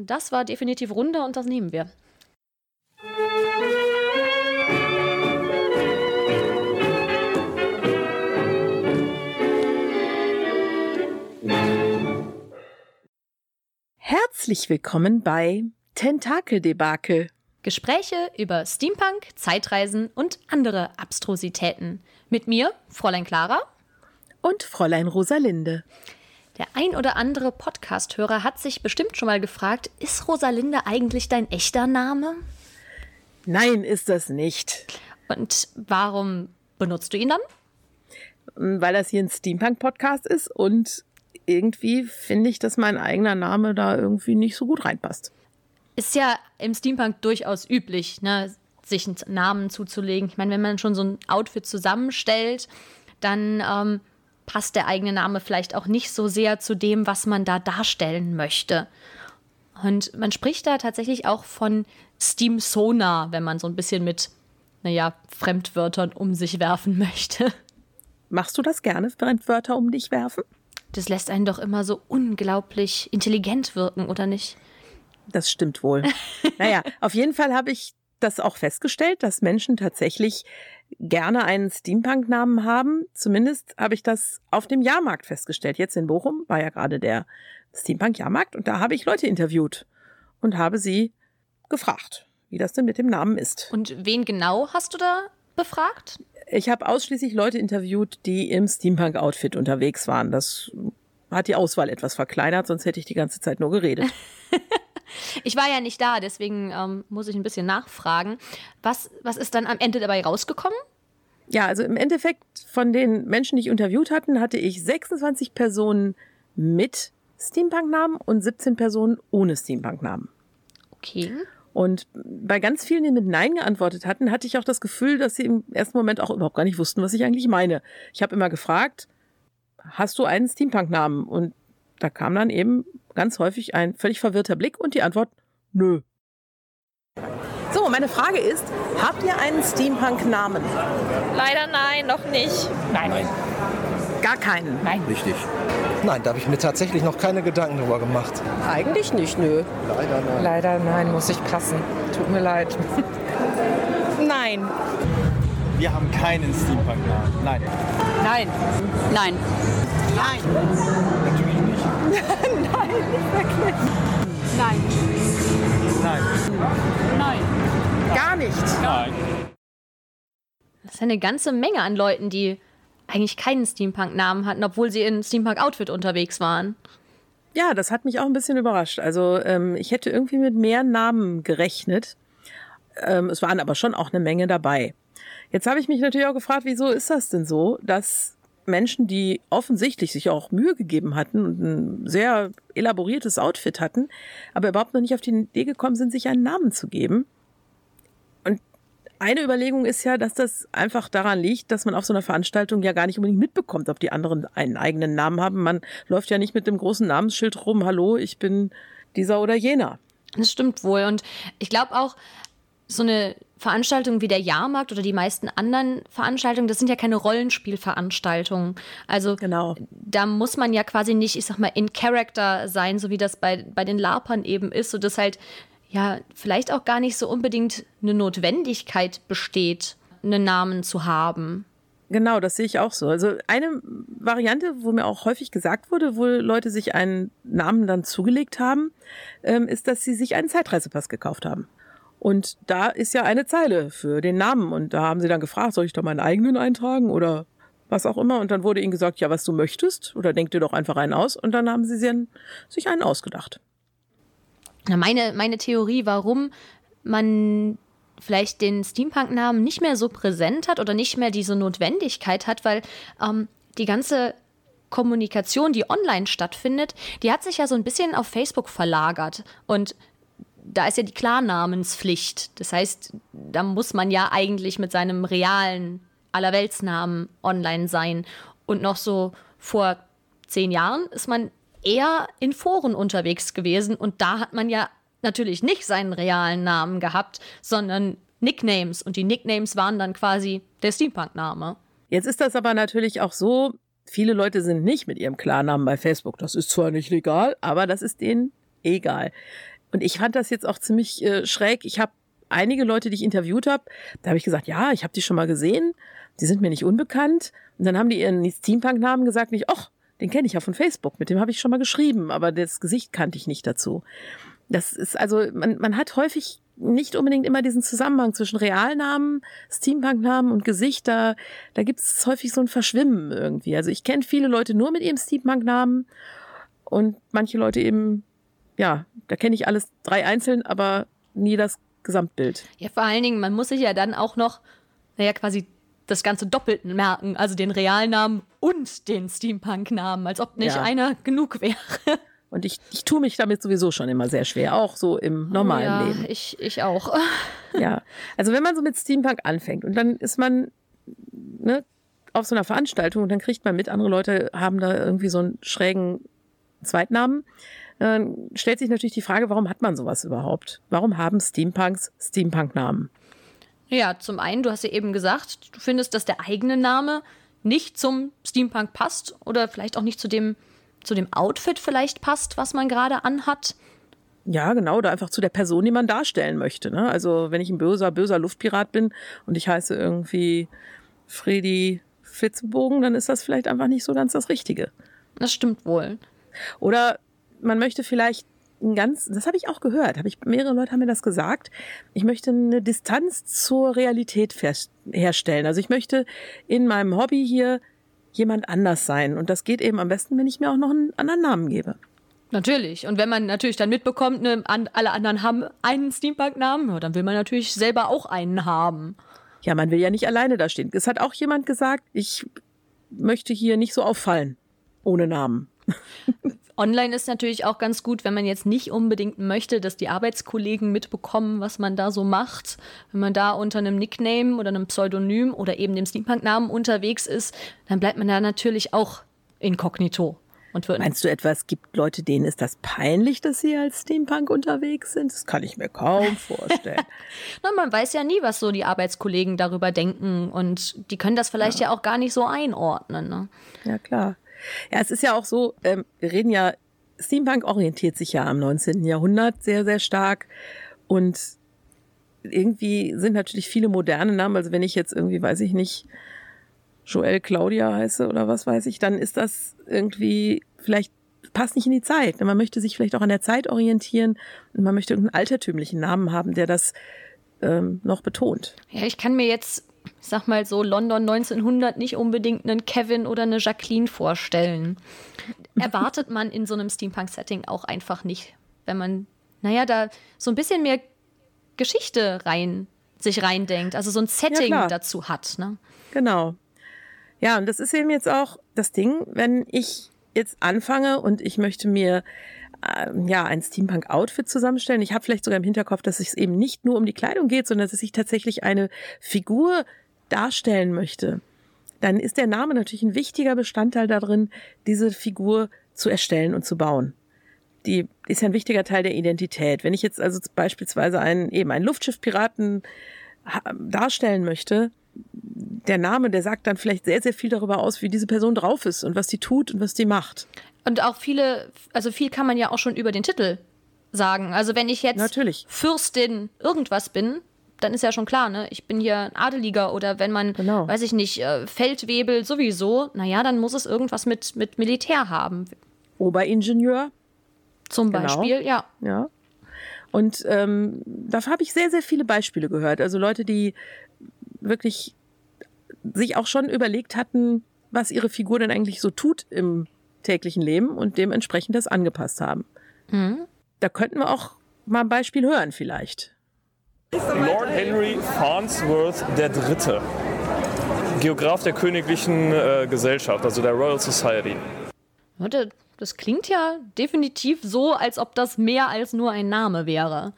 Das war definitiv runder und das nehmen wir. Herzlich willkommen bei Tentakeldebakel. Gespräche über Steampunk, Zeitreisen und andere Abstrusitäten. Mit mir, Fräulein Clara. Und Fräulein Rosalinde. Der ein oder andere Podcast-Hörer hat sich bestimmt schon mal gefragt, ist Rosalinde eigentlich dein echter Name? Nein, ist das nicht. Und warum benutzt du ihn dann? Weil das hier ein Steampunk-Podcast ist und irgendwie finde ich, dass mein eigener Name da irgendwie nicht so gut reinpasst. Ist ja im Steampunk durchaus üblich, ne, sich einen Namen zuzulegen. Ich meine, wenn man schon so ein Outfit zusammenstellt, dann ähm, passt der eigene Name vielleicht auch nicht so sehr zu dem, was man da darstellen möchte. Und man spricht da tatsächlich auch von Steam Sonar, wenn man so ein bisschen mit, naja, Fremdwörtern um sich werfen möchte. Machst du das gerne, Fremdwörter um dich werfen? Das lässt einen doch immer so unglaublich intelligent wirken, oder nicht? Das stimmt wohl. naja, auf jeden Fall habe ich das auch festgestellt, dass Menschen tatsächlich gerne einen Steampunk-Namen haben. Zumindest habe ich das auf dem Jahrmarkt festgestellt. Jetzt in Bochum war ja gerade der Steampunk-Jahrmarkt und da habe ich Leute interviewt und habe sie gefragt, wie das denn mit dem Namen ist. Und wen genau hast du da befragt? Ich habe ausschließlich Leute interviewt, die im Steampunk-Outfit unterwegs waren. Das hat die Auswahl etwas verkleinert, sonst hätte ich die ganze Zeit nur geredet. Ich war ja nicht da, deswegen ähm, muss ich ein bisschen nachfragen. Was, was ist dann am Ende dabei rausgekommen? Ja, also im Endeffekt von den Menschen, die ich interviewt hatten, hatte ich 26 Personen mit Steampunk-Namen und 17 Personen ohne Steampunk-Namen. Okay. Und bei ganz vielen, die mit Nein geantwortet hatten, hatte ich auch das Gefühl, dass sie im ersten Moment auch überhaupt gar nicht wussten, was ich eigentlich meine. Ich habe immer gefragt, hast du einen Steampunk-Namen? Und da kam dann eben ganz häufig ein völlig verwirrter Blick und die Antwort, nö. So, meine Frage ist, habt ihr einen Steampunk-Namen? Leider nein, noch nicht. Nein. Nein. Gar keinen? Nein. Richtig. Nein, da habe ich mir tatsächlich noch keine Gedanken drüber gemacht. Eigentlich nicht, nö. Leider nein. Leider nein, muss ich passen. Tut mir leid. Nein. Wir haben keinen Steampunk-Namen. Nein. Nein. Nein. Nein. Nein, nicht wirklich. Nein. Nein. Nein. Gar nicht. Nein. Das ist eine ganze Menge an Leuten, die eigentlich keinen Steampunk-Namen hatten, obwohl sie in Steampunk-Outfit unterwegs waren. Ja, das hat mich auch ein bisschen überrascht. Also ähm, ich hätte irgendwie mit mehr Namen gerechnet. Ähm, es waren aber schon auch eine Menge dabei. Jetzt habe ich mich natürlich auch gefragt, wieso ist das denn so, dass Menschen, die offensichtlich sich auch Mühe gegeben hatten und ein sehr elaboriertes Outfit hatten, aber überhaupt noch nicht auf die Idee gekommen sind, sich einen Namen zu geben. Und eine Überlegung ist ja, dass das einfach daran liegt, dass man auf so einer Veranstaltung ja gar nicht unbedingt mitbekommt, ob die anderen einen eigenen Namen haben. Man läuft ja nicht mit dem großen Namensschild rum, hallo, ich bin dieser oder jener. Das stimmt wohl. Und ich glaube auch, so eine Veranstaltung wie der Jahrmarkt oder die meisten anderen Veranstaltungen, das sind ja keine Rollenspielveranstaltungen. Also Genau. da muss man ja quasi nicht, ich sag mal, in Character sein, so wie das bei, bei den Larpern eben ist, so dass halt ja vielleicht auch gar nicht so unbedingt eine Notwendigkeit besteht, einen Namen zu haben. Genau, das sehe ich auch so. Also eine Variante, wo mir auch häufig gesagt wurde, wo Leute sich einen Namen dann zugelegt haben, ähm, ist, dass sie sich einen Zeitreisepass gekauft haben. Und da ist ja eine Zeile für den Namen. Und da haben sie dann gefragt, soll ich da meinen eigenen eintragen oder was auch immer. Und dann wurde ihnen gesagt, ja, was du möchtest. Oder denk dir doch einfach einen aus. Und dann haben sie sich- einen ausgedacht. Meine, meine Theorie, warum man vielleicht den Steampunk-Namen nicht mehr so präsent hat oder nicht mehr diese Notwendigkeit hat, weil ähm, die ganze Kommunikation, die online stattfindet, die hat sich ja so ein bisschen auf Facebook verlagert. Und da ist ja die Klarnamenspflicht. Das heißt, da muss man ja eigentlich mit seinem realen Allerweltsnamen online sein. Und noch so vor zehn Jahren ist man eher in Foren unterwegs gewesen und da hat man ja natürlich nicht seinen realen Namen gehabt, sondern Nicknames und die Nicknames waren dann quasi der Steampunk-Name. Jetzt ist das aber natürlich auch so, viele Leute sind nicht mit ihrem Klarnamen bei Facebook. Das ist zwar nicht legal, aber das ist denen egal. Und ich fand das jetzt auch ziemlich äh, schräg. Ich habe einige Leute, die ich interviewt habe, da habe ich gesagt, ja, ich habe die schon mal gesehen. Die sind mir nicht unbekannt. Und dann haben die ihren Steampunk-Namen gesagt, nicht, ach, den kenne ich ja von Facebook, mit dem habe ich schon mal geschrieben, aber das Gesicht kannte ich nicht dazu. Das ist also, man, man hat häufig nicht unbedingt immer diesen Zusammenhang zwischen Realnamen, Steampunk-Namen und Gesicht. Da, da gibt es häufig so ein Verschwimmen irgendwie. Also ich kenne viele Leute nur mit ihrem Steampunk-Namen und manche Leute eben, ja, da kenne ich alles drei einzeln, aber nie das Gesamtbild. Ja, vor allen Dingen, man muss sich ja dann auch noch, naja, quasi das Ganze doppelt merken, also den Realnamen und den Steampunk-Namen, als ob nicht Ja. einer genug wäre. Und ich, ich tue mich damit sowieso schon immer sehr schwer, auch so im normalen ja, Leben. Ich, ich auch. Ja, also wenn man so mit Steampunk anfängt und dann ist man ne, auf so einer Veranstaltung und dann kriegt man mit, andere Leute haben da irgendwie so einen schrägen Zweitnamen, dann stellt sich natürlich die Frage, warum hat man sowas überhaupt? Warum haben Steampunks Steampunk-Namen? Ja, zum einen, du hast ja eben gesagt, du findest, dass der eigene Name nicht zum Steampunk passt oder vielleicht auch nicht zu dem, zu dem Outfit vielleicht passt, was man gerade anhat. Ja, genau, oder einfach zu der Person, die man darstellen möchte. Ne? Also wenn ich ein böser, böser Luftpirat bin und ich heiße irgendwie Freddy Fitzebogen, dann ist das vielleicht einfach nicht so ganz das Richtige. Das stimmt wohl. Oder man möchte vielleicht ein ganz, das habe ich auch gehört, habe ich mehrere Leute haben mir das gesagt. Ich möchte eine Distanz zur Realität fest, herstellen. Also ich möchte in meinem Hobby hier jemand anders sein und das geht eben am besten, wenn ich mir auch noch einen anderen Namen gebe. Natürlich. Und wenn man natürlich dann mitbekommt, ne, an, alle anderen haben einen Steampunk-Namen, dann will man natürlich selber auch einen haben. Ja, man will ja nicht alleine da stehen. Es hat auch jemand gesagt, ich möchte hier nicht so auffallen ohne Namen. Online ist natürlich auch ganz gut, wenn man jetzt nicht unbedingt möchte, dass die Arbeitskollegen mitbekommen, was man da so macht. Wenn man da unter einem Nickname oder einem Pseudonym oder eben dem Steampunk-Namen unterwegs ist, dann bleibt man da natürlich auch inkognito. Meinst du etwa, es gibt Leute, denen ist das peinlich, dass sie als Steampunk unterwegs sind? Das kann ich mir kaum vorstellen. Na, man weiß ja nie, was so die Arbeitskollegen darüber denken und die können das vielleicht ja, auch gar nicht so einordnen. Ne? Ja, klar. Ja, es ist ja auch so, ähm, wir reden ja, Steampunk orientiert sich ja am 19. Jahrhundert sehr, sehr stark. Und irgendwie sind natürlich viele moderne Namen. Also wenn ich jetzt irgendwie, weiß ich nicht, Joel Claudia heiße oder was weiß ich, dann ist das irgendwie vielleicht passt nicht in die Zeit. Man möchte sich vielleicht auch an der Zeit orientieren und man möchte irgendeinen altertümlichen Namen haben, der das ähm, noch betont. Ja, ich kann mir jetzt, ich sag mal so, London 1900 nicht unbedingt einen Kevin oder eine Jacqueline vorstellen. Erwartet man in so einem Steampunk-Setting auch einfach nicht. Wenn man, naja, da so ein bisschen mehr Geschichte rein, sich reindenkt, also so ein Setting klar. dazu hat. Ne? Genau. Ja, und das ist eben jetzt auch das Ding, wenn ich jetzt anfange und ich möchte mir äh, ja ein Steampunk-Outfit zusammenstellen. Ich habe vielleicht sogar im Hinterkopf, dass es eben nicht nur um die Kleidung geht, sondern dass ich tatsächlich eine Figur darstellen möchte. Dann ist der Name natürlich ein wichtiger Bestandteil darin, diese Figur zu erstellen und zu bauen. Die ist ja ein wichtiger Teil der Identität. Wenn ich jetzt also beispielsweise einen eben einen Luftschiffpiraten darstellen möchte, der Name, der sagt dann vielleicht sehr, sehr viel darüber aus, wie diese Person drauf ist und was die tut und was die macht. Und auch viele, also viel kann man ja auch schon über den Titel sagen. Also wenn ich jetzt Natürlich. Fürstin irgendwas bin, dann ist ja schon klar, ne? Ich bin hier ein Adeliger oder wenn man, Genau. weiß ich nicht, äh, Feldwebel sowieso, naja, dann muss es irgendwas mit, mit Militär haben. Oberingenieur, Zum Genau. Beispiel, ja. ja. Und ähm, dafür habe ich sehr, sehr viele Beispiele gehört. Also Leute, die wirklich sich auch schon überlegt hatten, was ihre Figur denn eigentlich so tut im täglichen Leben und dementsprechend das angepasst haben. Da könnten wir auch mal ein Beispiel hören vielleicht. Lord Henry Farnsworth III., Geograf der Königlichen äh, Gesellschaft, also der Royal Society. Warte, das klingt ja definitiv so, als ob das mehr als nur ein Name wäre.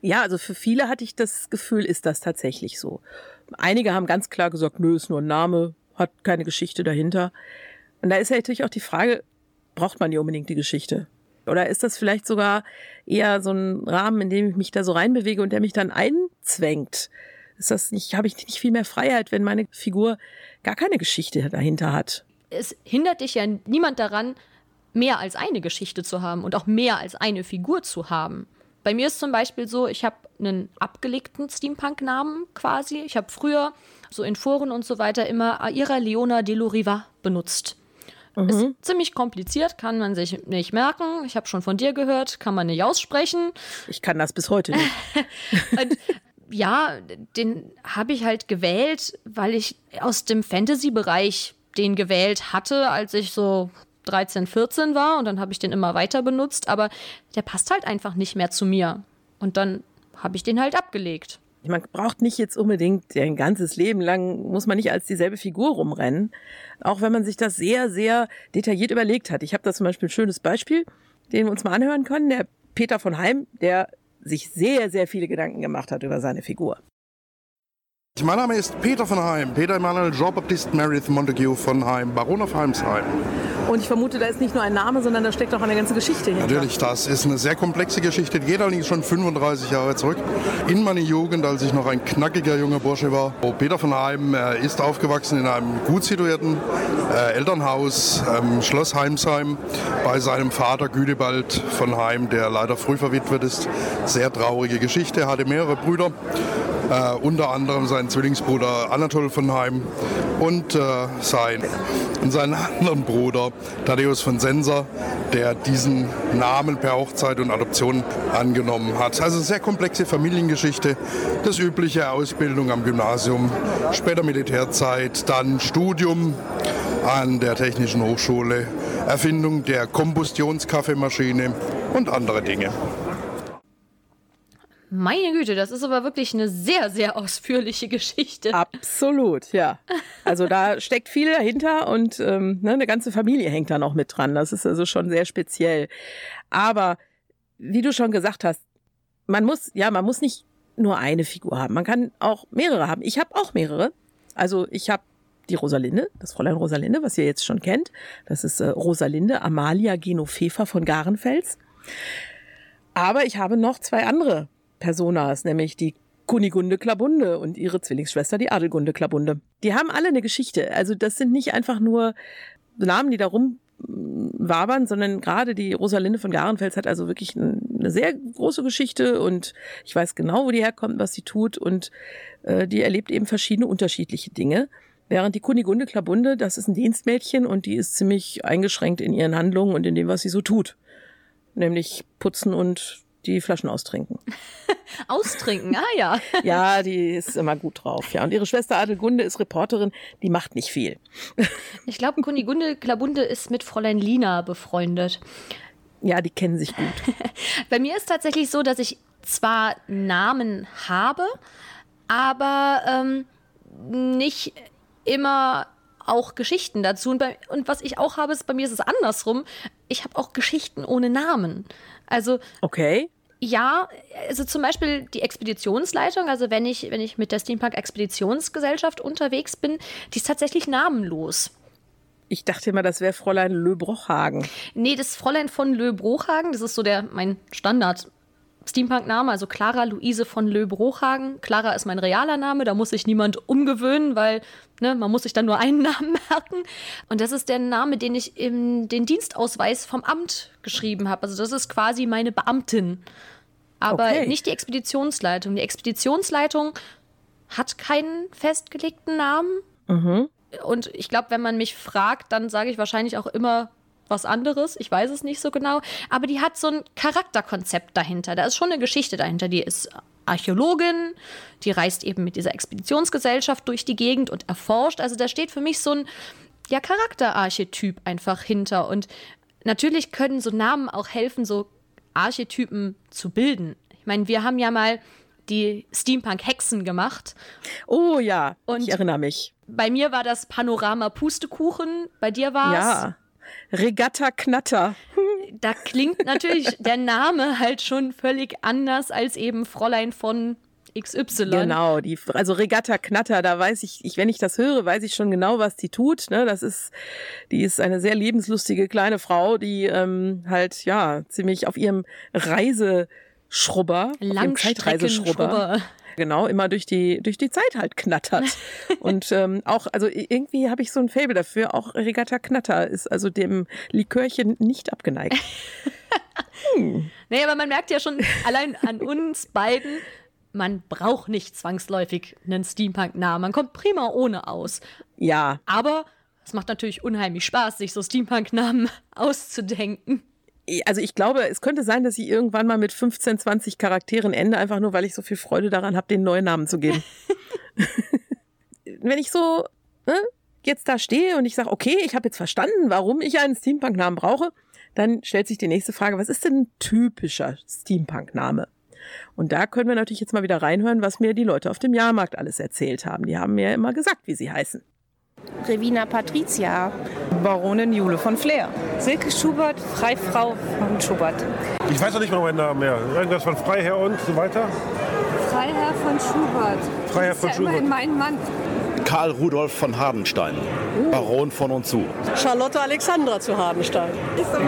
Ja, also für viele hatte ich das Gefühl, ist das tatsächlich so. Einige haben ganz klar gesagt, nö, ist nur ein Name, hat keine Geschichte dahinter. Und da ist ja natürlich auch die Frage, braucht man nicht unbedingt die Geschichte? Oder ist das vielleicht sogar eher so ein Rahmen, in dem ich mich da so reinbewege und der mich dann einzwängt? Ist das nicht, habe ich nicht viel mehr Freiheit, wenn meine Figur gar keine Geschichte dahinter hat? Es hindert dich ja niemand daran, mehr als eine Geschichte zu haben und auch mehr als eine Figur zu haben. Bei mir ist zum Beispiel so, ich habe einen abgelegten Steampunk-Namen quasi. Ich habe früher so in Foren und so weiter immer Aira Leona de Loriva benutzt. Mhm. Ist ziemlich kompliziert, kann man sich nicht merken. Ich habe schon von dir gehört, kann man nicht aussprechen. Ich kann das bis heute nicht. und, ja, den habe ich halt gewählt, weil ich aus dem Fantasy-Bereich den gewählt hatte, als ich so 13, 14 war und dann habe ich den immer weiter benutzt, aber der passt halt einfach nicht mehr zu mir. Und dann habe ich den halt abgelegt. Man braucht nicht jetzt unbedingt ein ganzes Leben lang, muss man nicht als dieselbe Figur rumrennen. Auch wenn man sich das sehr, sehr detailliert überlegt hat. Ich habe da zum Beispiel ein schönes Beispiel, den wir uns mal anhören können. Der Peter von Heim, der sich sehr, sehr viele Gedanken gemacht hat über seine Figur. Mein Name ist Peter von Heim, Peter Emanuel Jean-Baptiste Meredith Montague von Heim, Baron of Heimsheim. Und ich vermute, da ist nicht nur ein Name, sondern da steckt auch eine ganze Geschichte hinter. Natürlich, das ist eine sehr komplexe Geschichte. Die geht allerdings schon 35 Jahre zurück. In meine Jugend, als ich noch ein knackiger junger Bursche war. Peter von Heim äh, ist aufgewachsen in einem gut situierten äh, Elternhaus, ähm, Schloss Heimsheim, bei seinem Vater Güdebald von Heim, der leider früh verwitwet ist. Sehr traurige Geschichte, er hatte mehrere Brüder. Äh, unter anderem seinen Zwillingsbruder Anatol von Heim und, äh, sein, und seinen anderen Bruder Thaddeus von Senser, der diesen Namen per Hochzeit und Adoption angenommen hat. Also sehr komplexe Familiengeschichte, das übliche Ausbildung am Gymnasium, später Militärzeit, dann Studium an der Technischen Hochschule, Erfindung der Kombustionskaffeemaschine und andere Dinge. Meine Güte, das ist aber wirklich eine sehr, sehr ausführliche Geschichte. Absolut, ja. Also da steckt viel dahinter und ähm, ne, eine ganze Familie hängt da noch mit dran. Das ist also schon sehr speziell. Aber wie du schon gesagt hast, man muss, ja, man muss nicht nur eine Figur haben. Man kann auch mehrere haben. Ich habe auch mehrere. Also ich habe die Rosalinde, das Fräulein Rosalinde, was ihr jetzt schon kennt. Das ist äh, Rosalinde Amalia Genofefa von Garenfels. Aber ich habe noch zwei andere Personas, nämlich die Kunigunde Klabunde und ihre Zwillingsschwester, die Adelgunde Klabunde. Die haben alle eine Geschichte. Also das sind nicht einfach nur Namen, die da rumwabern, sondern gerade die Rosalinde von Garenfels hat also wirklich eine sehr große Geschichte und ich weiß genau, wo die herkommt, was sie tut und äh, die erlebt eben verschiedene unterschiedliche Dinge. Während die Kunigunde Klabunde, das ist ein Dienstmädchen und die ist ziemlich eingeschränkt in ihren Handlungen und in dem, was sie so tut. Nämlich putzen und die Flaschen austrinken. austrinken, ah ja. ja, die ist immer gut drauf. Ja, und ihre Schwester Adelgunde ist Reporterin, die macht nicht viel. ich glaube, Kunigunde Klabunde ist mit Fräulein Lina befreundet. Ja, die kennen sich gut. Bei mir ist tatsächlich so, dass ich zwar Namen habe, aber ähm, nicht immer auch Geschichten dazu. Und, bei, und was ich auch habe, ist bei mir ist es andersrum. Ich habe auch Geschichten ohne Namen. Also. Okay. Ja, also zum Beispiel die Expeditionsleitung, also wenn ich, wenn ich mit der Steampunk Expeditionsgesellschaft unterwegs bin, die ist tatsächlich namenlos. Ich dachte immer, das wäre Fräulein Löbrochhagen. Nee, das Fräulein von Löbrochhagen, das ist so der mein Standard Steampunk-Name, also Clara Luise von Löb-Rochhagen. Clara ist mein realer Name, da muss sich niemand umgewöhnen, weil ne, man muss sich dann nur einen Namen merken. Und das ist der Name, den ich in den Dienstausweis vom Amt geschrieben habe. Also das ist quasi meine Beamtin. Aber okay. nicht die Expeditionsleitung. Die Expeditionsleitung hat keinen festgelegten Namen. Mhm. Und ich glaube, wenn man mich fragt, dann sage ich wahrscheinlich auch immer was anderes. Ich weiß es nicht so genau. Aber die hat so ein Charakterkonzept dahinter. Da ist schon eine Geschichte dahinter. Die ist Archäologin, die reist eben mit dieser Expeditionsgesellschaft durch die Gegend und erforscht. Also da steht für mich so ein ja, Charakterarchetyp einfach hinter. Und natürlich können so Namen auch helfen, so Archetypen zu bilden. Ich meine, wir haben ja mal die Steampunk-Hexen gemacht. Oh ja, und ich erinnere mich. Bei mir war das Panorama Pustekuchen, bei dir war es ja. Regatta Knatter. Da klingt natürlich der Name halt schon völlig anders als eben Fräulein von XY. Genau, die, also Regatta Knatter, da weiß ich, ich, wenn ich das höre, weiß ich schon genau, was die tut. Ne? Das ist, die ist eine sehr lebenslustige kleine Frau, die ähm, halt ja ziemlich auf ihrem Reise Schrubber, auf dem Zeitreiseschrubber. Langstreckenschrubber. Genau, immer durch die, durch die Zeit halt knattert. Und ähm, auch, also irgendwie habe ich so ein Faible dafür, auch Regatta Knatter ist also dem Likörchen nicht abgeneigt. Nee, aber man merkt ja schon allein an uns beiden, man braucht nicht zwangsläufig einen Steampunk-Namen. Man kommt prima ohne aus. Ja, Aber es macht natürlich unheimlich Spaß, sich so Steampunk-Namen auszudenken. Also ich glaube, es könnte sein, dass ich irgendwann mal mit 15, 20 Charakteren ende, einfach nur, weil ich so viel Freude daran habe, den neuen Namen zu geben. Wenn ich so ne, jetzt da stehe und ich sage, okay, ich habe jetzt verstanden, warum ich einen Steampunk-Namen brauche, dann stellt sich die nächste Frage, was ist denn ein typischer Steampunk-Name? Und da können wir natürlich jetzt mal wieder reinhören, was mir die Leute auf dem Jahrmarkt alles erzählt haben. Die haben mir immer gesagt, wie sie heißen. Revina Patricia. Baronin Jule von Flair. Silke Schubert, Freifrau von Schubert. Ich weiß noch nicht mal meinen Namen mehr. Irgendwas von Freiherr und so weiter. Freiherr von Schubert. Freiherr von ja Schubert. immerhin mein Mann. Karl Rudolf von Hardenstein, Baron von und zu. Charlotte Alexandra zu Hardenstein.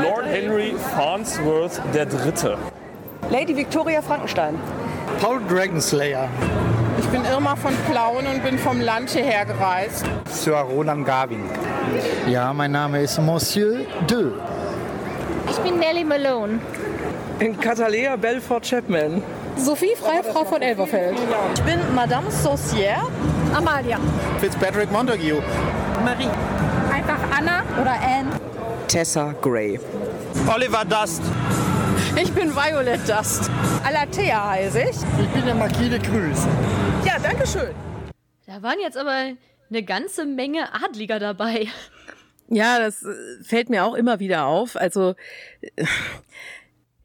Lord Henry Farnsworth III. Lady Victoria Frankenstein. Paul Dragonslayer. Ich bin Irma von Plauen und bin vom Land hierher gereist. Sir Roland Garvin. Ja, mein Name ist Monsieur De. Ich bin Nellie Malone. In Catalea Belfort Chapman. Sophie Freifrau von Elberfeld. Ich bin Madame Saucière. Amalia. Fitzpatrick Montague. Marie. Einfach Anna oder Anne. Tessa Gray. Oliver Dust. Ich bin Violet Dust. Alatea heiße ich. Ich bin der Marquis de Cruz. Ja, danke schön. Da waren jetzt aber eine ganze Menge Adliger dabei. Ja, das äh, fällt mir auch immer wieder auf. Also, äh,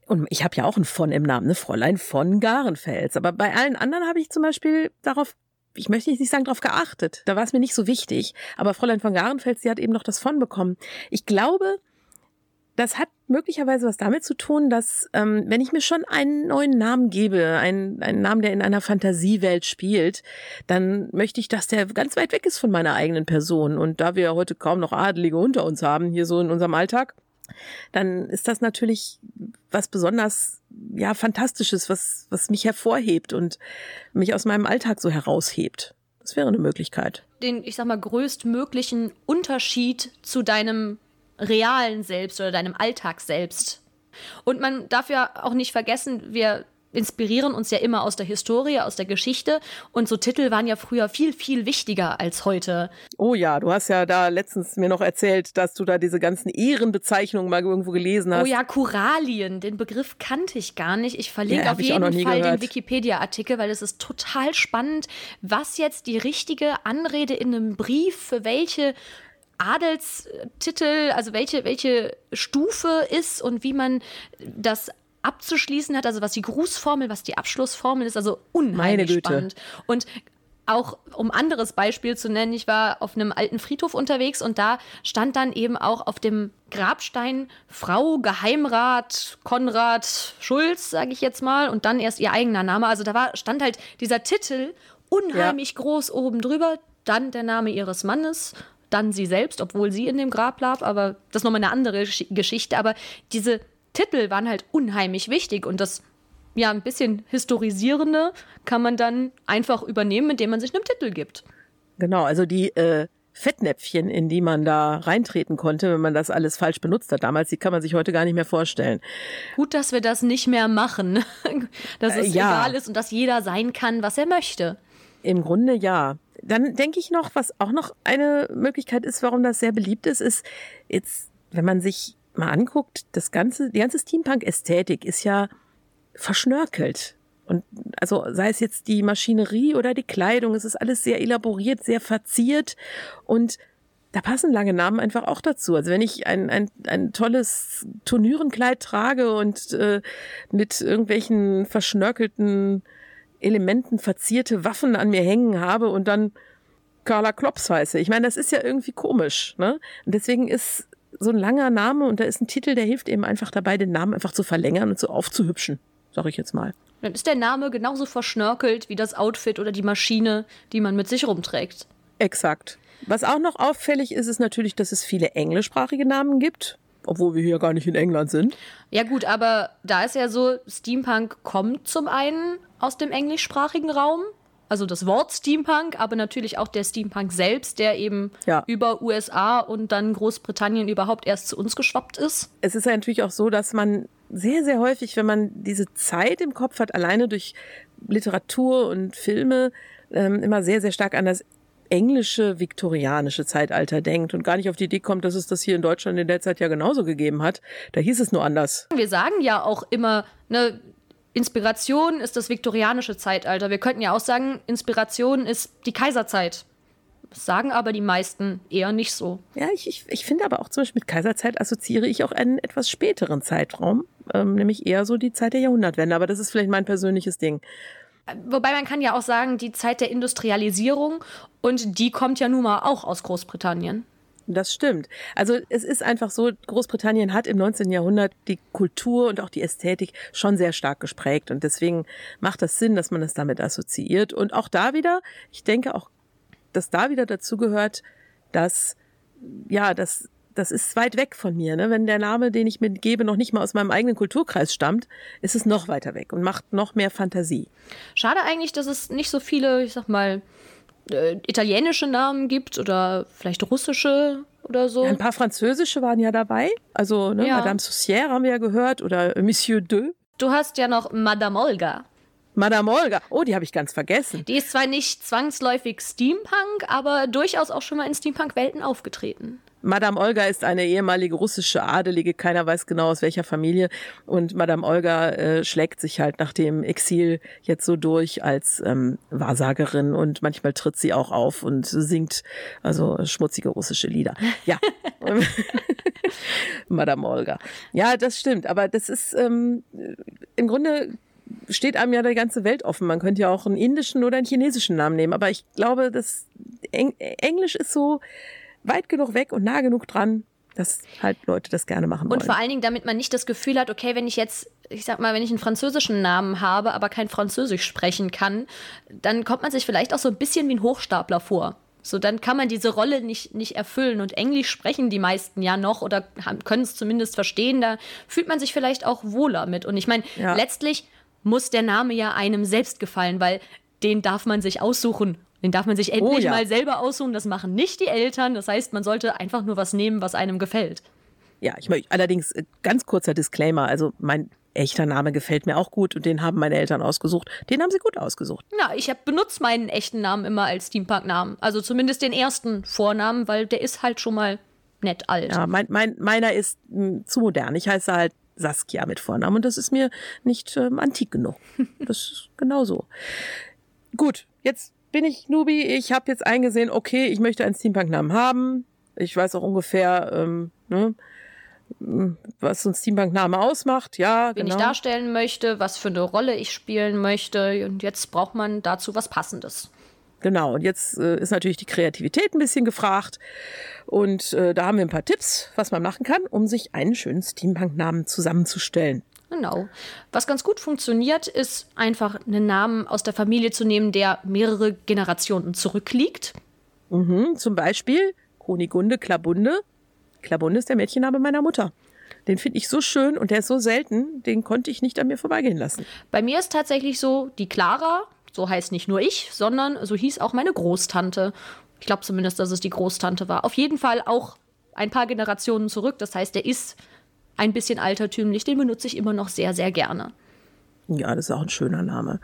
und ich habe ja auch ein von im Namen, ne? Fräulein von Garenfels. Aber bei allen anderen habe ich zum Beispiel darauf, ich möchte nicht sagen darauf geachtet. Da war es mir nicht so wichtig. Aber Fräulein von Garenfels, die hat eben noch das von bekommen. Ich glaube, das hat möglicherweise was damit zu tun, dass ähm, wenn ich mir schon einen neuen Namen gebe, einen, einen Namen, der in einer Fantasiewelt spielt, dann möchte ich, dass der ganz weit weg ist von meiner eigenen Person. Und da wir ja heute kaum noch Adelige unter uns haben, hier so in unserem Alltag, dann ist das natürlich was besonders ja fantastisches, was was mich hervorhebt und mich aus meinem Alltag so heraushebt. Das wäre eine Möglichkeit. Den, ich sag mal, größtmöglichen Unterschied zu deinem realen Selbst oder deinem Alltag selbst. Und man darf ja auch nicht vergessen, wir inspirieren uns ja immer aus der Historie, aus der Geschichte. Und so Titel waren ja früher viel, viel wichtiger als heute. Oh ja, du hast ja da letztens mir noch erzählt, dass du da diese ganzen Ehrenbezeichnungen mal irgendwo gelesen hast. Oh ja, Kuralien, den Begriff kannte ich gar nicht. Ich verlinke Ja, auf jeden Fall gehört. den Wikipedia-Artikel, weil es ist total spannend, was jetzt die richtige Anrede in einem Brief für welche Adelstitel, also welche, welche Stufe ist und wie man das abzuschließen hat, also was die Grußformel, was die Abschlussformel ist, also Meine unheimlich Güte. spannend. Und auch um anderes Beispiel zu nennen, ich war auf einem alten Friedhof unterwegs und da stand dann eben auch auf dem Grabstein Frau Geheimrat Konrad Schulz, sage ich jetzt mal, und dann erst ihr eigener Name. Also da war, stand halt dieser Titel unheimlich groß oben drüber, dann der Name ihres Mannes, dann sie selbst, obwohl sie in dem Grab lag, aber das ist nochmal eine andere Gesch- Geschichte. Aber diese Titel waren halt unheimlich wichtig und das ja, ein bisschen historisierende kann man dann einfach übernehmen, indem man sich einem Titel gibt. Genau, also die äh, Fettnäpfchen, in die man da reintreten konnte, wenn man das alles falsch benutzt hat damals, die kann man sich heute gar nicht mehr vorstellen. Gut, dass wir das nicht mehr machen, dass Äh, es ja. egal ist und dass jeder sein kann, was er möchte. Im Grunde ja. Dann denke ich noch, was auch noch eine Möglichkeit ist, warum das sehr beliebt ist, ist jetzt, wenn man sich mal anguckt, das ganze, die ganze Steampunk-Ästhetik ist ja verschnörkelt. Und also sei es jetzt die Maschinerie oder die Kleidung, es ist alles sehr elaboriert, sehr verziert und da passen lange Namen einfach auch dazu. Also wenn ich ein, ein, ein tolles Turnierenkleid trage und äh, mit irgendwelchen verschnörkelten Elementen verzierte Waffen an mir hängen habe und dann Carla Klops heiße. Ich meine, das ist ja irgendwie komisch. Ne? Und deswegen ist so ein langer Name und da ist ein Titel, der hilft eben einfach dabei, den Namen einfach zu verlängern und so aufzuhübschen, sag ich jetzt mal. Dann ist der Name genauso verschnörkelt wie das Outfit oder die Maschine, die man mit sich rumträgt. Exakt. Was auch noch auffällig ist, ist natürlich, dass es viele englischsprachige Namen gibt. Obwohl wir hier gar nicht in England sind. Ja gut, aber da ist ja so, Steampunk kommt zum einen aus dem englischsprachigen Raum, also das Wort Steampunk, aber natürlich auch der Steampunk selbst, der eben Ja. über USA und dann Großbritannien überhaupt erst zu uns geschwappt ist. Es ist ja natürlich auch so, dass man sehr, sehr häufig, wenn man diese Zeit im Kopf hat, alleine durch Literatur und Filme, ähm, immer sehr, sehr stark an das englische, viktorianische Zeitalter denkt und gar nicht auf die Idee kommt, dass es das hier in Deutschland in der Zeit ja genauso gegeben hat. Da hieß es nur anders. Wir sagen ja auch immer, ne, Inspiration ist das viktorianische Zeitalter. Wir könnten ja auch sagen, Inspiration ist die Kaiserzeit. Das sagen aber die meisten eher nicht so. Ja, ich, ich, ich finde aber auch zum Beispiel mit Kaiserzeit assoziiere ich auch einen etwas späteren Zeitraum, ähm, nämlich eher so die Zeit der Jahrhundertwende. Aber das ist vielleicht mein persönliches Ding. Wobei man kann ja auch sagen, die Zeit der Industrialisierung und die kommt ja nun mal auch aus Großbritannien. Das stimmt. Also es ist einfach so, Großbritannien hat im 19. Jahrhundert die Kultur und auch die Ästhetik schon sehr stark gesprägt. Und deswegen macht das Sinn, dass man es damit assoziiert. Und auch da wieder, ich denke auch, dass da wieder dazu gehört, dass, ja, das, das ist weit weg von mir. Ne? Wenn der Name, den ich mir gebe, noch nicht mal aus meinem eigenen Kulturkreis stammt, ist es noch weiter weg und macht noch mehr Fantasie. Schade eigentlich, dass es nicht so viele, ich sag mal, äh, italienische Namen gibt oder vielleicht russische oder so. Ein paar französische waren ja dabei. Also ne, Ja. Madame Saucière haben wir ja gehört oder Monsieur Deux. Du hast ja noch Madame Olga. Madame Olga. Oh, die habe ich ganz vergessen. Die ist zwar nicht zwangsläufig Steampunk, aber durchaus auch schon mal in Steampunk-Welten aufgetreten. Madame Olga ist eine ehemalige russische Adelige, keiner weiß genau aus welcher Familie. Und Madame Olga äh, schlägt sich halt nach dem Exil jetzt so durch als ähm, Wahrsagerin und manchmal tritt sie auch auf und singt also schmutzige russische Lieder. Ja. Madame Olga. Ja, das stimmt. Aber das ist ähm, im Grunde steht einem ja die ganze Welt offen. Man könnte ja auch einen indischen oder einen chinesischen Namen nehmen. Aber ich glaube, das Eng Englisch ist so weit genug weg und nah genug dran, dass halt Leute das gerne machen wollen. Und vor allen Dingen, damit man nicht das Gefühl hat, okay, wenn ich jetzt, ich sag mal, wenn ich einen französischen Namen habe, aber kein Französisch sprechen kann, dann kommt man sich vielleicht auch so ein bisschen wie ein Hochstapler vor. So, dann kann man diese Rolle nicht, nicht erfüllen. Und Englisch sprechen die meisten ja noch oder können es zumindest verstehen. Da fühlt man sich vielleicht auch wohler mit. Und ich meine, Ja. letztlich muss der Name ja einem selbst gefallen, weil den darf man sich aussuchen. Den darf man sich endlich Oh ja. mal selber aussuchen. Das machen nicht die Eltern. Das heißt, man sollte einfach nur was nehmen, was einem gefällt. Ja, ich möchte allerdings äh, ganz kurzer Disclaimer. Also mein echter Name gefällt mir auch gut und den haben meine Eltern ausgesucht. Den haben sie gut ausgesucht. Ja, ich hab, benutze meinen echten Namen immer als Steampunk-Namen. Also zumindest den ersten Vornamen, weil der ist halt schon mal nett alt. Ja, mein, mein, meiner ist mh, zu modern. Ich heiße halt Saskia mit Vornamen und das ist mir nicht ähm, antik genug. Das ist genau so. Gut, jetzt bin ich Nubi. Ich habe jetzt eingesehen, okay, ich möchte einen Steampunk-Namen haben. Ich weiß auch ungefähr, ähm, ne, was so ein Steampunk-Name ausmacht. Ja, Wen genau. ich darstellen möchte, was für eine Rolle ich spielen möchte. Und jetzt braucht man dazu was Passendes. Genau, und jetzt äh, ist natürlich die Kreativität ein bisschen gefragt. Und äh, da haben wir ein paar Tipps, was man machen kann, um sich einen schönen Steampunk-Namen zusammenzustellen. Genau. Was ganz gut funktioniert, ist einfach einen Namen aus der Familie zu nehmen, der mehrere Generationen zurückliegt. Mhm, zum Beispiel Kunigunde Klabunde. Klabunde ist der Mädchenname meiner Mutter. Den finde ich so schön und der ist so selten, den konnte ich nicht an mir vorbeigehen lassen. Bei mir ist tatsächlich so, die Clara, so heißt nicht nur ich, sondern so hieß auch meine Großtante. Ich glaube zumindest, dass es die Großtante war. Auf jeden Fall auch ein paar Generationen zurück. Das heißt, der ist ein bisschen altertümlich. Den benutze ich immer noch sehr, sehr gerne. Ja, das ist auch ein schöner Name.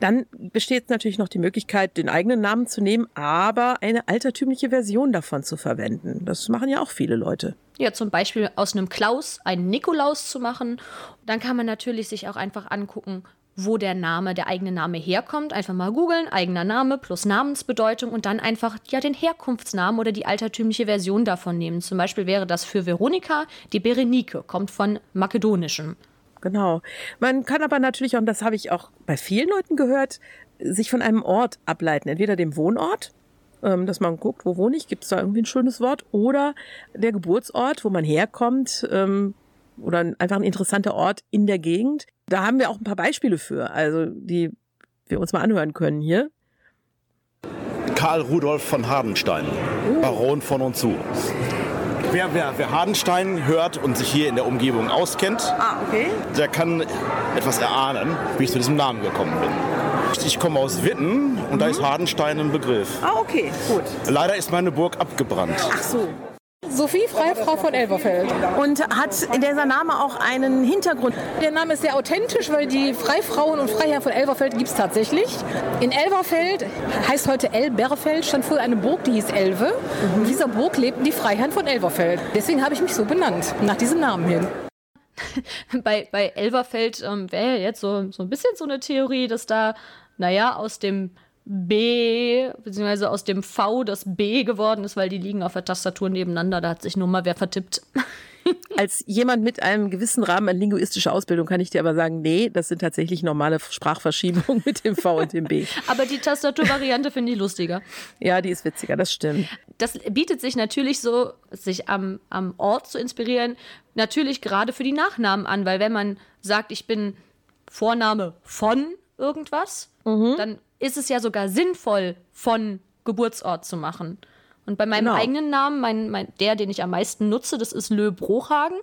Dann besteht natürlich noch die Möglichkeit, den eigenen Namen zu nehmen, aber eine altertümliche Version davon zu verwenden. Das machen ja auch viele Leute. Ja, zum Beispiel aus einem Klaus einen Nikolaus zu machen. Dann kann man natürlich sich auch einfach angucken, wo der Name, der eigene Name herkommt. Einfach mal googeln, eigener Name plus Namensbedeutung und dann einfach ja den Herkunftsnamen oder die altertümliche Version davon nehmen. Zum Beispiel wäre das für Veronika die Berenike, kommt von Makedonischem. Genau. Man kann aber natürlich auch, und das habe ich auch bei vielen Leuten gehört, sich von einem Ort ableiten. Entweder dem Wohnort, ähm, dass man guckt, wo wohne ich, gibt es da irgendwie ein schönes Wort, oder der Geburtsort, wo man herkommt, ähm, oder ein- einfach ein interessanter Ort in der Gegend. Da haben wir auch ein paar Beispiele für, also die wir uns mal anhören können hier. Karl Rudolf von Hardenstein, Baron von und zu. Wer, wer, wer Hardenstein hört und sich hier in der Umgebung auskennt, Ah, okay. der kann etwas erahnen, wie ich zu diesem Namen gekommen bin. Ich komme aus Witten und da ist Hardenstein ein Begriff. Ah, okay, gut. Leider ist meine Burg abgebrannt. Ach so. Sophie, freie Frau von Elberfeld. Und hat dieser Name auch einen Hintergrund? Der Name ist sehr authentisch, weil die Freifrauen und Freiherren von Elberfeld gibt es tatsächlich. In Elberfeld heißt heute Elberfeld, stand früher eine Burg, die hieß Elve. Und in dieser Burg lebten die Freiherren von Elberfeld. Deswegen habe ich mich so benannt, nach diesem Namen hin. bei, bei Elverfeld ähm, wäre ja jetzt so, so ein bisschen so eine Theorie, dass da, naja, aus dem B, beziehungsweise aus dem V das B geworden ist, weil die liegen auf der Tastatur nebeneinander. Da hat sich nur mal wer vertippt. Als jemand mit einem gewissen Rahmen an linguistischer Ausbildung kann ich dir aber sagen, nee, das sind tatsächlich normale Sprachverschiebungen mit dem V und dem B. Aber die Tastaturvariante finde ich lustiger. Ja, die ist witziger, das stimmt. Das bietet sich natürlich so, sich am, am Ort zu inspirieren, natürlich gerade für die Nachnamen an, weil wenn man sagt, ich bin Vorname von irgendwas, dann ist es ja sogar sinnvoll, von Geburtsort zu machen. Und bei meinem Genau. eigenen Namen, mein, mein, der, den ich am meisten nutze, das ist Lö Brochhagen.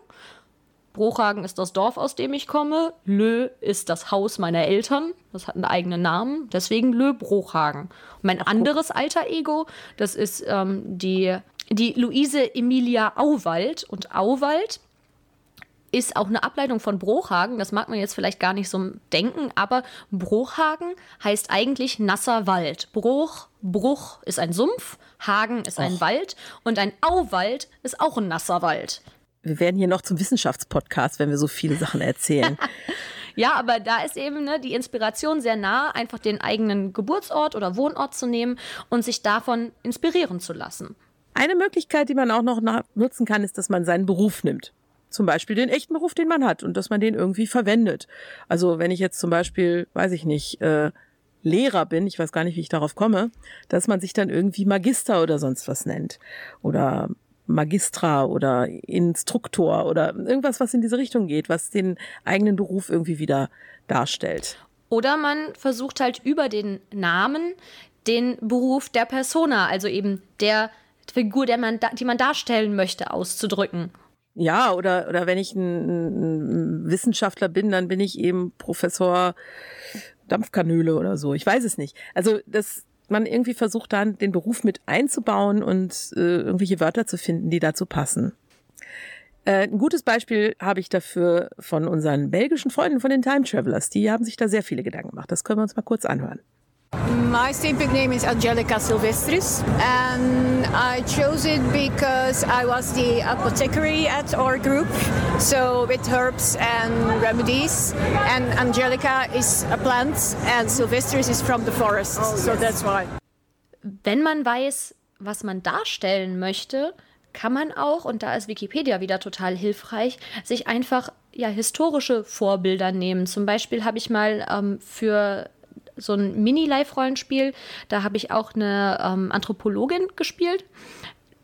Brochhagen ist das Dorf, aus dem ich komme. Lö ist das Haus meiner Eltern. Das hat einen eigenen Namen. Deswegen Lö Brochhagen. Und mein anderes alter Ego, das ist ähm, die, die Luise Emilia Auwald. Und Auwald ist auch eine Ableitung von Brochhagen. Das mag man jetzt vielleicht gar nicht so denken, aber Brochhagen heißt eigentlich nasser Wald. Bruch, Bruch ist ein Sumpf, Hagen ist ein Wald und ein Auwald ist auch ein nasser Wald. Wir werden hier noch zum Wissenschaftspodcast, wenn wir so viele Sachen erzählen. Ja, aber da ist eben ne, die Inspiration sehr nah, einfach den eigenen Geburtsort oder Wohnort zu nehmen und sich davon inspirieren zu lassen. Eine Möglichkeit, die man auch noch nutzen kann, ist, dass man seinen Beruf nimmt. Zum Beispiel den echten Beruf, den man hat und dass man den irgendwie verwendet. Also wenn ich jetzt zum Beispiel, weiß ich nicht, äh, Lehrer bin, ich weiß gar nicht, wie ich darauf komme, dass man sich dann irgendwie Magister oder sonst was nennt. Oder Magistra oder Instruktor oder irgendwas, was in diese Richtung geht, was den eigenen Beruf irgendwie wieder darstellt. Oder man versucht halt über den Namen den Beruf der Persona, also eben der Figur, der man die man darstellen möchte, auszudrücken. Ja, oder, oder wenn ich ein, ein Wissenschaftler bin, dann bin ich eben Professor Dampfkanüle oder so. Ich weiß es nicht. Also, dass man irgendwie versucht, dann den Beruf mit einzubauen und äh, irgendwelche Wörter zu finden, die dazu passen. Äh, ein gutes Beispiel habe ich dafür von unseren belgischen Freunden von den Time Travelers. Die haben sich da sehr viele Gedanken gemacht. Das können wir uns mal kurz anhören. My Olympic name is Angelica Silvestris, and I chose it because I was the apothecary at our group, so with herbs and remedies. And Angelica is a plant, and Silvestris is from the forest, so that's why. Wenn man weiß, was man darstellen möchte, kann man auch, und da ist Wikipedia wieder total hilfreich, sich einfach ja, historische Vorbilder nehmen. Zum Beispiel habe ich mal ähm, für so ein Mini-Live-Rollenspiel, da habe ich auch eine ähm, Anthropologin gespielt.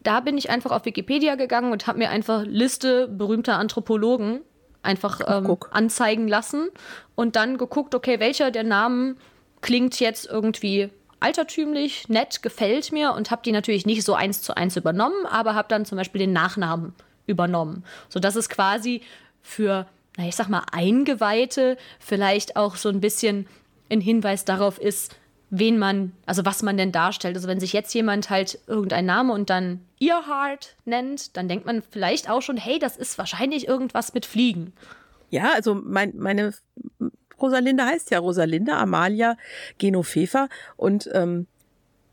Da bin ich einfach auf Wikipedia gegangen und habe mir einfach Liste berühmter Anthropologen einfach ähm, anzeigen lassen und dann geguckt, okay, welcher der Namen klingt jetzt irgendwie altertümlich, nett, gefällt mir und habe die natürlich nicht so eins zu eins übernommen, aber habe dann zum Beispiel den Nachnamen übernommen. So dass es quasi für, na, ich sag mal, Eingeweihte vielleicht auch so ein bisschen ein Hinweis darauf ist, wen man, also was man denn darstellt. Also wenn sich jetzt jemand halt irgendein Name und dann Earhart nennt, dann denkt man vielleicht auch schon, hey, das ist wahrscheinlich irgendwas mit Fliegen. Ja, also mein, meine Rosalinde heißt ja Rosalinde Amalia Genofefa und ähm,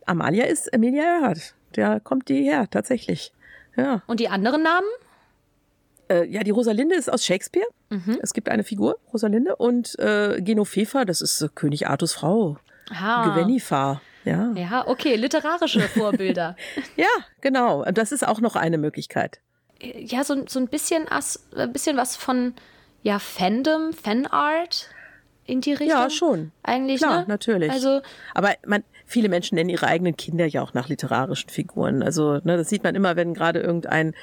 Amalia ist Emilia Earhart. Der kommt die her, tatsächlich. Ja. Und die anderen Namen? Äh, ja, die Rosalinde ist aus Shakespeare. Es gibt eine Figur, Rosalinde, und äh, Genofefa, das ist äh, König Artus Frau. Ah. Ja. Ja, okay, literarische Vorbilder. ja, genau. Und Das ist auch noch eine Möglichkeit. ja, so, so ein bisschen, as, ein bisschen was von ja, Fandom, Fanart in die Richtung. Ja, schon. Eigentlich, Klar, ne? natürlich. Also, Aber man, viele Menschen nennen ihre eigenen Kinder ja auch nach literarischen Figuren. Also, ne, das sieht man immer, wenn gerade irgendein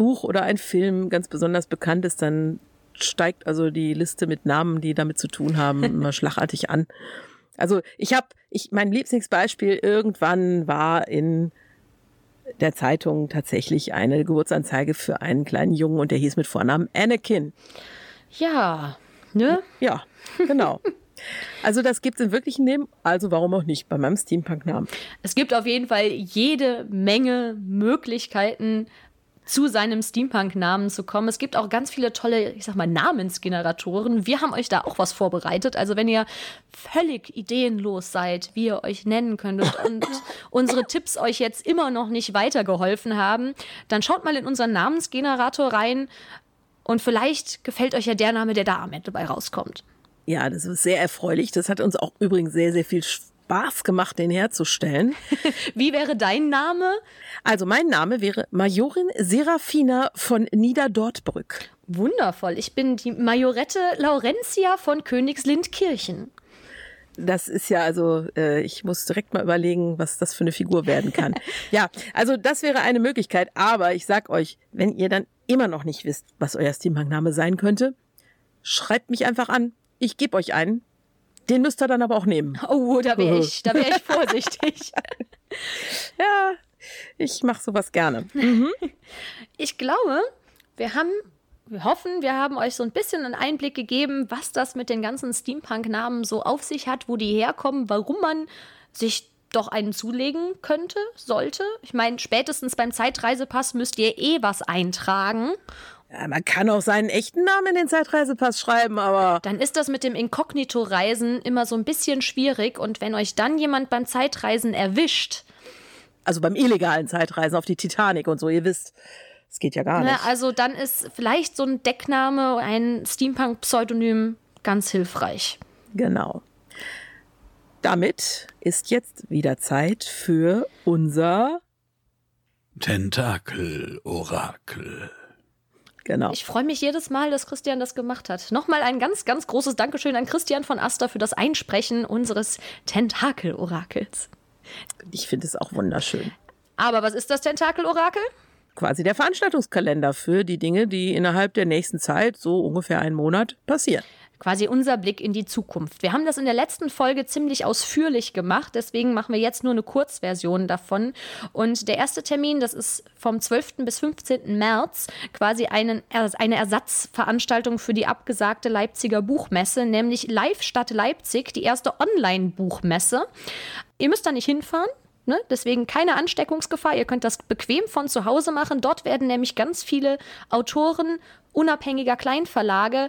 Buch oder ein Film ganz besonders bekannt ist, dann steigt also die Liste mit Namen, die damit zu tun haben, immer schlagartig an. Also ich habe, ich, mein Lieblingsbeispiel irgendwann war in der Zeitung tatsächlich eine Geburtsanzeige für einen kleinen Jungen und der hieß mit Vornamen Anakin. Ja, ne? Ja, genau. Also das gibt es im wirklichen Leben, also warum auch nicht bei meinem Steampunk-Namen. Es gibt auf jeden Fall jede Menge Möglichkeiten, zu seinem Steampunk-Namen zu kommen. Es gibt auch ganz viele tolle, ich sag mal, Namensgeneratoren. Wir haben euch da auch was vorbereitet. Also wenn ihr völlig ideenlos seid, wie ihr euch nennen könntet und unsere Tipps euch jetzt immer noch nicht weitergeholfen haben, dann schaut mal in unseren Namensgenerator rein und vielleicht gefällt euch ja der Name, der da am Ende dabei rauskommt. Ja, das ist sehr erfreulich. Das hat uns auch übrigens sehr, sehr viel Spaß gemacht, den herzustellen. Wie wäre dein Name? Also mein Name wäre Majorin Serafina von Niederdortbrück. Wundervoll. Ich bin die Majorette Laurentia von Königslindkirchen. Das ist ja also, äh, ich muss direkt mal überlegen, was das für eine Figur werden kann. ja, also das wäre eine Möglichkeit. Aber ich sag euch, wenn ihr dann immer noch nicht wisst, was euer Steampunk-Name sein könnte, schreibt mich einfach an. Ich gebe euch einen. Den müsst ihr dann aber auch nehmen. Oh, da wäre ich, da wäre ich vorsichtig. ja, ich mache sowas gerne. Mhm. Ich glaube, wir haben, wir hoffen, wir haben euch so ein bisschen einen Einblick gegeben, was das mit den ganzen Steampunk-Namen so auf sich hat, wo die herkommen, warum man sich doch einen zulegen könnte, sollte. Ich meine, spätestens beim Zeitreisepass müsst ihr eh was eintragen. Ja, man kann auch seinen echten Namen in den Zeitreisepass schreiben, aber. Dann ist das mit dem Inkognito-Reisen immer so ein bisschen schwierig. Und wenn euch dann jemand beim Zeitreisen erwischt. Also beim illegalen Zeitreisen auf die Titanic und so, ihr wisst, es geht ja gar nicht. Na, also dann ist vielleicht so ein Deckname, ein Steampunk-Pseudonym ganz hilfreich. Genau. Damit ist jetzt wieder Zeit für unser Tentakel-Orakel. Genau. Ich freue mich jedes Mal, dass Christian das gemacht hat. Nochmal ein ganz, ganz großes Dankeschön an Christian von Aster für das Einsprechen unseres Tentakel-Orakels. Ich finde es auch wunderschön. Aber was ist das Tentakel-Orakel? Quasi der Veranstaltungskalender für die Dinge, die innerhalb der nächsten Zeit, so ungefähr einen Monat, passieren quasi unser Blick in die Zukunft. Wir haben das in der letzten Folge ziemlich ausführlich gemacht, deswegen machen wir jetzt nur eine Kurzversion davon. Und der erste Termin, das ist vom 12. bis 15. März, quasi einen, eine Ersatzveranstaltung für die abgesagte Leipziger Buchmesse, nämlich Live Stadt Leipzig, die erste Online-Buchmesse. Ihr müsst da nicht hinfahren, Ne? Deswegen keine Ansteckungsgefahr. Ihr könnt das bequem von zu Hause machen. Dort werden nämlich ganz viele Autoren unabhängiger Kleinverlage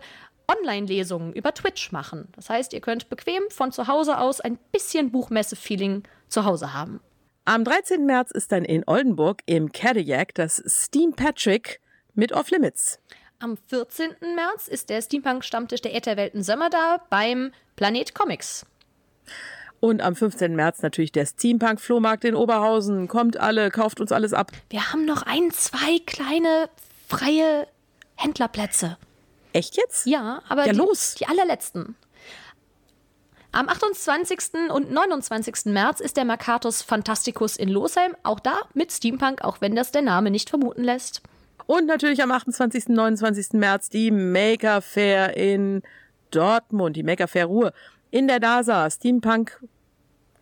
Online-Lesungen über Twitch machen. Das heißt, ihr könnt bequem von zu Hause aus ein bisschen Buchmesse-Feeling zu Hause haben. Am 13. März ist dann in Oldenburg im Cadillac das Steam Patrick mit Off Limits. Am 14. März ist der Steampunk-Stammtisch der Ätherwelten Sommer da beim Planet Comics. Und am 15. März natürlich der Steampunk-Flohmarkt in Oberhausen. Kommt alle, kauft uns alles ab. Wir haben noch ein, zwei kleine freie Händlerplätze. Echt jetzt? Ja, aber ja, die, los. die allerletzten. Am 28. und 29. März ist der Mercatus Fantasticus in Losheim, auch da mit Steampunk, auch wenn das der Name nicht vermuten lässt. Und natürlich am 28. und 29. März die Maker Fair in Dortmund, die Maker Fair Ruhr. In der DASA, Steampunk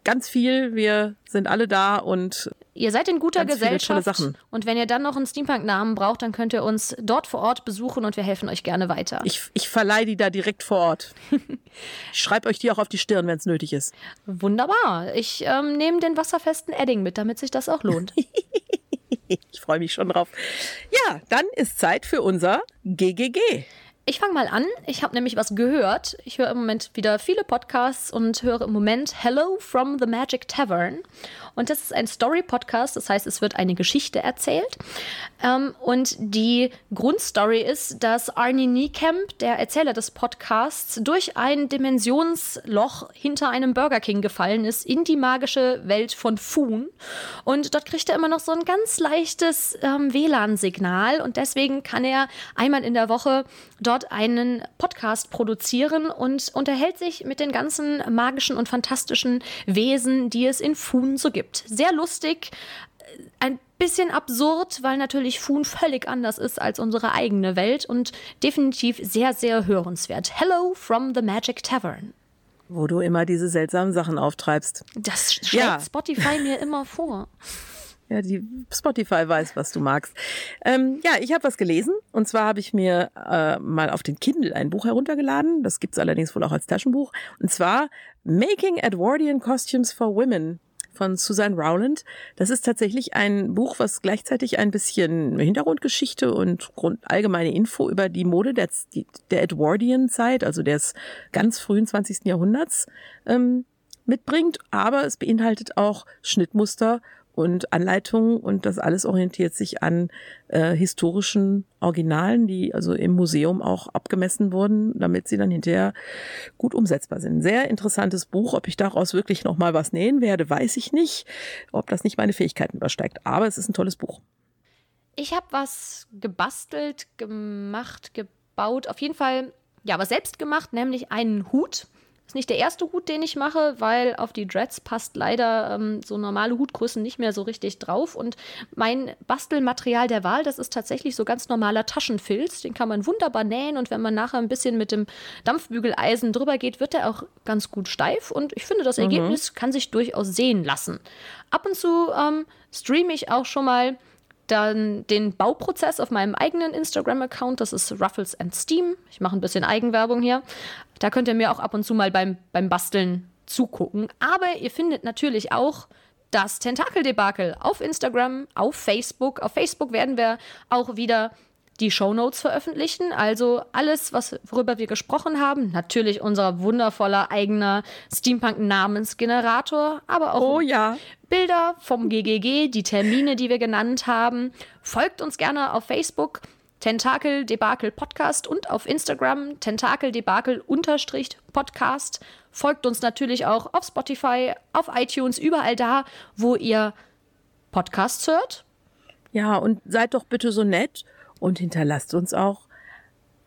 ganz viel. Wir sind alle da und ihr seid in guter Gesellschaft. Und wenn ihr dann noch einen Steampunk-Namen braucht, dann könnt ihr uns dort vor Ort besuchen und wir helfen euch gerne weiter. Ich, ich verleihe die da direkt vor Ort. ich schreibe euch die auch auf die Stirn, wenn es nötig ist. Wunderbar. Ich ähm, nehme den wasserfesten Edding mit, damit sich das auch lohnt. ich freue mich schon drauf. Ja, dann ist Zeit für unser GGG. Ich fange mal an. Ich habe nämlich was gehört. Ich höre im Moment wieder viele Podcasts und höre im Moment Hello from the Magic Tavern. Und das ist ein Story-Podcast, das heißt, es wird eine Geschichte erzählt. Ähm, und die Grundstory ist, dass Arnie Niekamp, der Erzähler des Podcasts, durch ein Dimensionsloch hinter einem Burger King gefallen ist in die magische Welt von Foon. Und dort kriegt er immer noch so ein ganz leichtes ähm, WLAN-Signal und deswegen kann er einmal in der Woche dort einen Podcast produzieren und unterhält sich mit den ganzen magischen und fantastischen Wesen, die es in Foon so gibt gibt. Sehr lustig, äh, ein bisschen absurd, weil natürlich Foon völlig anders ist als unsere eigene Welt und definitiv sehr, sehr hörenswert. Hello from the Magic Tavern. Wo du immer diese seltsamen Sachen auftreibst. Das schlägt ja. Spotify mir immer vor. Ja, die Spotify weiß, was du magst. Ähm, ja, ich habe was gelesen. Und zwar habe ich mir äh, mal auf den Kindle ein Buch heruntergeladen. Das gibt's allerdings wohl auch als Taschenbuch. Und zwar Making Edwardian Costumes for Women von Susan Rowland. Das ist tatsächlich ein Buch, was gleichzeitig ein bisschen Hintergrundgeschichte und Grund, allgemeine Info über die Mode der, der Edwardian-Zeit, also des ganz frühen 20. Jahrhunderts, ähm, mitbringt. Aber es beinhaltet auch Schnittmuster und Anleitungen und das alles orientiert sich an äh, historischen Originalen, die also im Museum auch abgemessen wurden, damit sie dann hinterher gut umsetzbar sind. Sehr interessantes Buch. Ob ich daraus wirklich noch mal was nähen werde, weiß ich nicht. Ob das nicht meine Fähigkeiten übersteigt. Aber es ist ein tolles Buch. Ich habe was gebastelt, gemacht, gebaut. Auf jeden Fall, ja, was selbst gemacht, nämlich einen Hut ist nicht der erste Hut, den ich mache, weil auf die Dreads passt leider ähm, so normale Hutgrößen nicht mehr so richtig drauf. Und mein Bastelmaterial der Wahl, das ist tatsächlich so ganz normaler Taschenfilz. Den kann man wunderbar nähen und wenn man nachher ein bisschen mit dem Dampfbügeleisen drüber geht, wird er auch ganz gut steif. Und ich finde, das mhm. Ergebnis kann sich durchaus sehen lassen. Ab und zu ähm, streame ich auch schon mal dann den Bauprozess auf meinem eigenen Instagram-Account. Das ist Ruffles and Steam. Ich mache ein bisschen Eigenwerbung hier. Da könnt ihr mir auch ab und zu mal beim, beim Basteln zugucken. Aber ihr findet natürlich auch das Tentakel-Debakel auf Instagram, auf Facebook. Auf Facebook werden wir auch wieder die Shownotes veröffentlichen. Also alles, was, worüber wir gesprochen haben. Natürlich unser wundervoller eigener Steampunk-Namensgenerator, aber auch oh, ja. Bilder vom GGG, die Termine, die wir genannt haben. Folgt uns gerne auf Facebook. Tentakel Debakel Podcast und auf Instagram Tentakel Debakel Unterstrich Podcast. Folgt uns natürlich auch auf Spotify, auf iTunes, überall da, wo ihr Podcasts hört. Ja, und seid doch bitte so nett und hinterlasst uns auch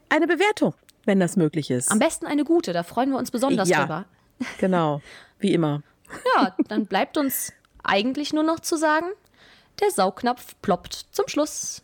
eine Bewertung, wenn das möglich ist. Am besten eine gute, da freuen wir uns besonders ja, drüber. Genau, wie immer. Ja, dann bleibt uns eigentlich nur noch zu sagen, der Saugnapf ploppt zum Schluss.